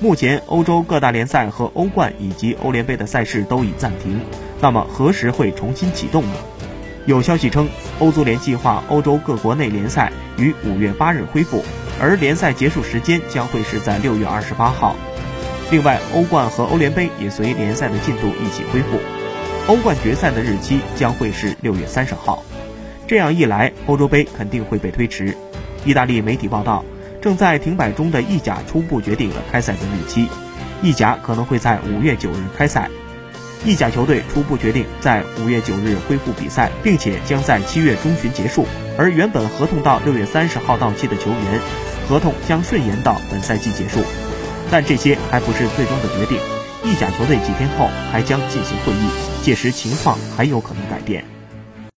目前，欧洲各大联赛和欧冠以及欧联杯的赛事都已暂停。那么，何时会重新启动呢？有消息称，欧足联计划欧洲各国内联赛于五月八日恢复，而联赛结束时间将会是在六月二十八号。另外，欧冠和欧联杯也随联赛的进度一起恢复。欧冠决赛的日期将会是六月三十号。这样一来，欧洲杯肯定会被推迟。意大利媒体报道。正在停摆中的意甲初步决定了开赛的日期，意甲可能会在五月九日开赛。意甲球队初步决定在五月九日恢复比赛，并且将在七月中旬结束。而原本合同到六月三十号到期的球员，合同将顺延到本赛季结束。但这些还不是最终的决定，意甲球队几天后还将进行会议，届时情况还有可能改变。